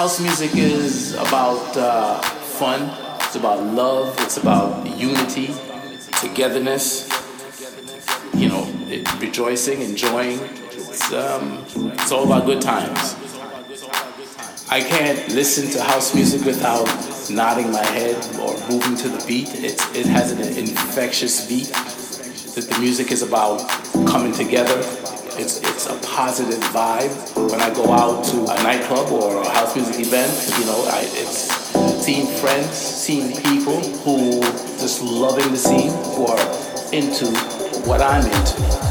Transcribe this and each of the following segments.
house music is about uh, fun. It's about love. It's about unity, togetherness. You know, rejoicing, enjoying. It's um, it's all about good times. I can't listen to house music without nodding my head or moving to the beat. It has an infectious beat. That the music is about coming together. It's, it's a positive vibe. When I go out to a nightclub or a house music event, you know, I, it's seeing friends, seeing people who just loving the scene, who are into what I'm into.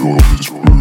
Job is